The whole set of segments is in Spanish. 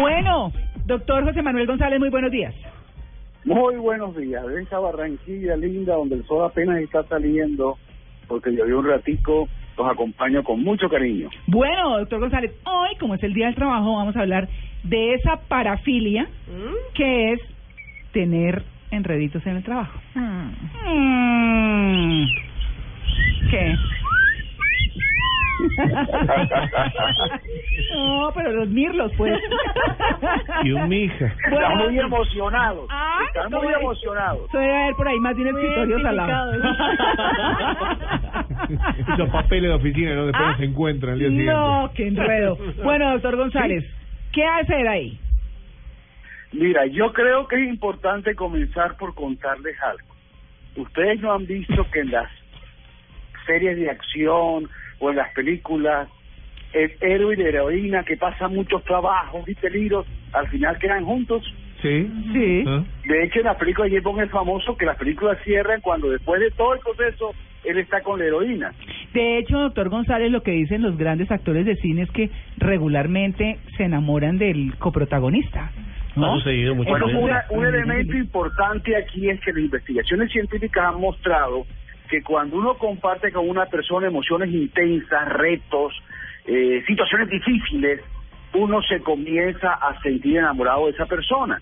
Bueno, doctor José Manuel González, muy buenos días. Muy buenos días. De esa Barranquilla linda donde el sol apenas está saliendo, porque llovió un ratico, los acompaño con mucho cariño. Bueno, doctor González, hoy, como es el Día del Trabajo, vamos a hablar de esa parafilia que es tener enreditos en el trabajo. Mm. No, pero los mirlos, pues. Y un mija. Está muy emocionado. Ah, Está muy estoy- emocionado. Soy a ver por ahí más de un escritorio al lado. Esos papeles de oficina no después Ah, se encuentran al día siguiente. No, qué enredo. Bueno, doctor González, ¿qué hacer ahí? Mira, yo creo que es importante comenzar por contarles algo. Ustedes no han visto que en las series de acción o en las películas, el héroe y la heroína que pasan muchos trabajos y peligros, al final quedan juntos. Sí. Sí. ¿Ah? De hecho, en la película de James Bond es famoso que las películas cierran cuando después de todo el proceso él está con la heroína. De hecho, doctor González, lo que dicen los grandes actores de cine es que regularmente se enamoran del coprotagonista. ¿no? Ha sucedido muchas Bueno, Entonces, una- un elemento importante aquí es que las investigaciones científicas han mostrado que cuando uno comparte con una persona emociones intensas, retos, eh, situaciones difíciles, uno se comienza a sentir enamorado de esa persona.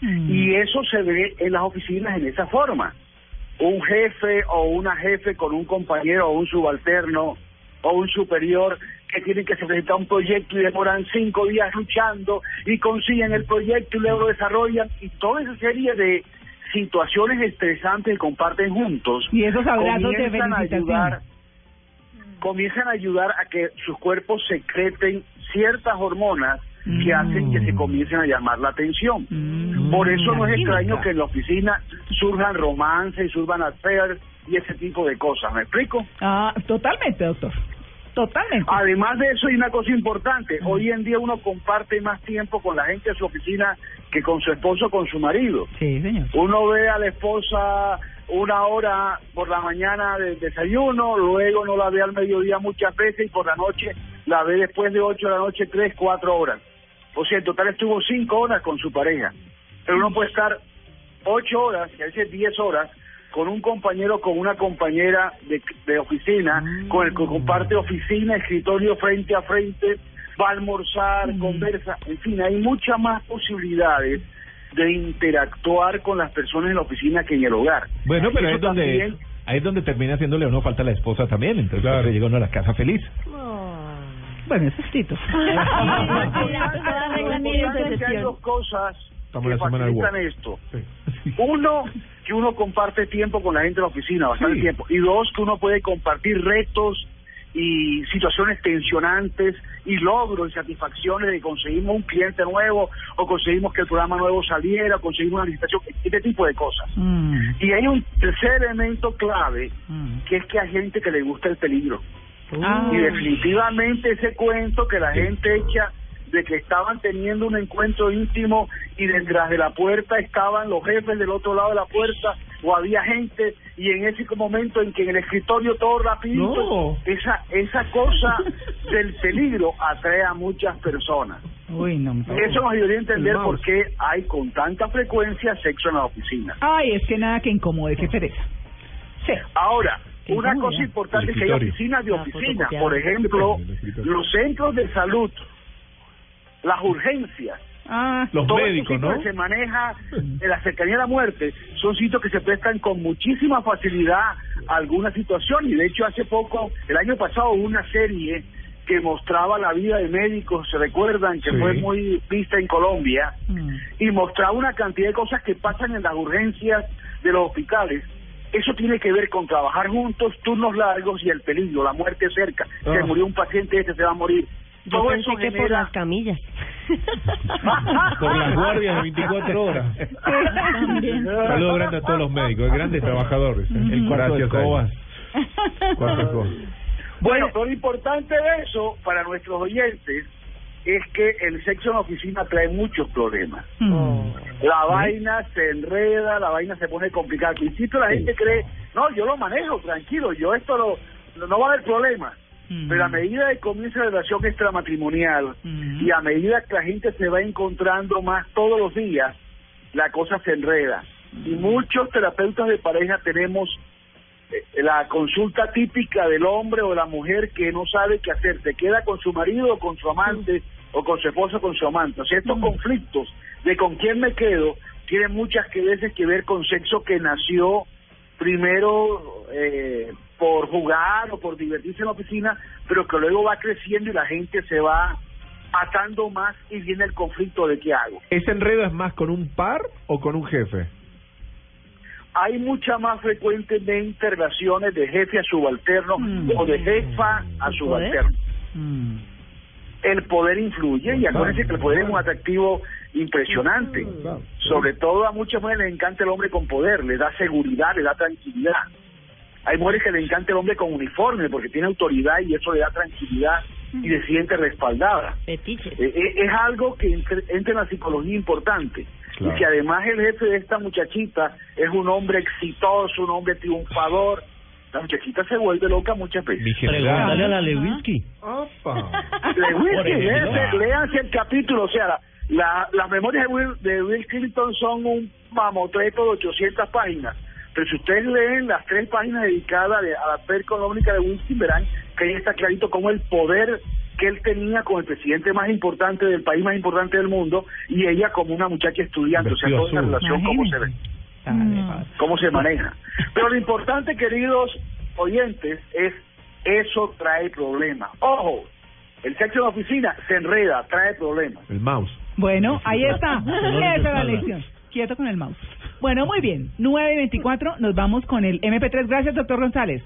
mm, Y eso se ve en las oficinas en esa forma. Un jefe o una jefe con un compañero o un subalterno o un superior que tienen que presentar un proyecto y demoran cinco días luchando y consiguen el proyecto y luego lo desarrollan y toda esa serie de situaciones estresantes que comparten juntos Y esos abrazos comienzan a ayudar comienzan a ayudar a que sus cuerpos secreten ciertas hormonas que Mm. hacen que se comiencen a llamar la atención. Mm. Por eso no es extraño que en la oficina surjan romances y surjan affairs y ese tipo de cosas. ¿Me explico? Ah, totalmente, doctor. Totalmente. Además de eso hay una cosa importante. Hoy en día uno comparte más tiempo con la gente de su oficina que con su esposo o con su marido. Sí, señor. Uno ve a la esposa una hora por la mañana de desayuno, luego no la ve al mediodía muchas veces y por la noche la ve después de ocho de la noche, tres, cuatro horas. O sea, en total estuvo cinco horas con su pareja. Pero uno puede estar ocho horas, y a veces diez horas, con un compañero, con una compañera de, de oficina, con el que comparte oficina, escritorio frente a frente, va a almorzar, conversa, en fin, hay muchas más posibilidades de interactuar con las personas en la oficina que en el hogar. Bueno, pero ahí Eso es donde también- ahí es donde termina haciéndole a uno falta la esposa también, entonces Claro. llega uno a la casa feliz. Bueno, eso es Tito. Hay dos cosas Estamos que facilitan esto. Sí. Uno, que uno comparte tiempo con la gente de la oficina, bastante Sí. tiempo. Y dos, que uno puede compartir retos y situaciones tensionantes y logros y satisfacciones de que conseguimos un cliente nuevo o conseguimos que el programa nuevo saliera o conseguimos una licitación, este tipo de cosas. Mm, Y hay un tercer elemento clave, mm. que es que hay gente que le gusta el peligro. Ah. Y definitivamente ese cuento que la gente echa de que estaban teniendo un encuentro íntimo y detrás de la puerta estaban los jefes del otro lado de la puerta o había gente y en ese momento en que en el escritorio todo rapidito No. esa esa cosa del peligro atrae a muchas personas Uy, no. me- eso nos ayudaría a entender por qué hay con tanta frecuencia sexo en la oficina Ay, es que nada que incomode, qué pereza. Sí. Ahora, una cosa importante es que hay oficinas de La oficina. fotocopiadora. Por ejemplo, los centros de salud, las urgencias, Ah, Los todo médicos, ¿no? que se maneja en la cercanía de la muerte, son sitios que se prestan con muchísima facilidad a alguna situación. Y de hecho, hace poco, el año pasado, hubo una serie que mostraba la vida de médicos, se recuerdan, que Sí. fue muy vista en Colombia, mm. y mostraba una cantidad de cosas que pasan en las urgencias de los hospitales Eso tiene que ver con trabajar juntos, turnos largos y el peligro, la muerte cerca. Se Ah. murió un paciente, este se va a morir. Yo Todo pensé eso que por genera- las camillas. Por las guardias de 24 horas. Saludos grande a todos los médicos, grandes trabajadores. El cuarto de escobas. Bueno, pero lo importante de eso para nuestros oyentes es que el sexo en la oficina trae muchos problemas. Mm. La vaina se enreda, la vaina se pone complicada. Al principio la gente cree, no, yo lo manejo, tranquilo, yo esto lo, no, no va a haber problema. Mm. Pero a medida que comienza la relación extramatrimonial Mm. y a medida que la gente se va encontrando más todos los días, la cosa se enreda. Y muchos terapeutas de pareja tenemos eh, la consulta típica del hombre o de la mujer que no sabe qué hacer, se queda con su marido o con su amante o con su esposa o con su amante. O sea, estos conflictos de con quién me quedo tienen muchas que veces que ver con sexo que nació primero eh, por jugar o por divertirse en la oficina, pero que luego va creciendo y la gente se va atando más y viene el conflicto de qué hago. ¿Ese enredo es más con un par o con un jefe? hay mucha más frecuentemente relaciones de jefe a subalterno o de jefa a subalterno. Mm. El poder influye y acuérdense que el poder es un atractivo impresionante. Sobre todo a muchas mujeres les encanta el hombre con poder, le da seguridad, le da tranquilidad. Hay mujeres que le encanta el hombre con uniforme porque tiene autoridad y eso le da tranquilidad y se siente respaldada. Eh, eh, es algo que entre- entra en la psicología importante. Claro. Y si además el jefe de esta muchachita es un hombre exitoso, un hombre triunfador, la muchachita se vuelve loca muchas veces. Pregúntale a la Lewinsky. Léanse, léanse el capítulo, o sea, la, la- las memorias de Will, de Will Clinton son un mamotreto de 800 páginas. Pero si ustedes leen las tres páginas dedicadas de- a la per económica de Winston, verán que ahí está clarito cómo el poder que él tenía con el presidente más importante del país más importante del mundo y ella como una muchacha estudiante, o sea, toda esa relación cómo se ve Imagínense. cómo se maneja. Pero lo importante, queridos oyentes, es eso trae problemas. Ojo, el sexo en la oficina se enreda, trae problemas. El mouse. Bueno, ahí está. De Esa es la lección. Quieto con el mouse. Bueno, muy bien. 9 y 24, nos vamos con el MP3. Gracias, doctor González.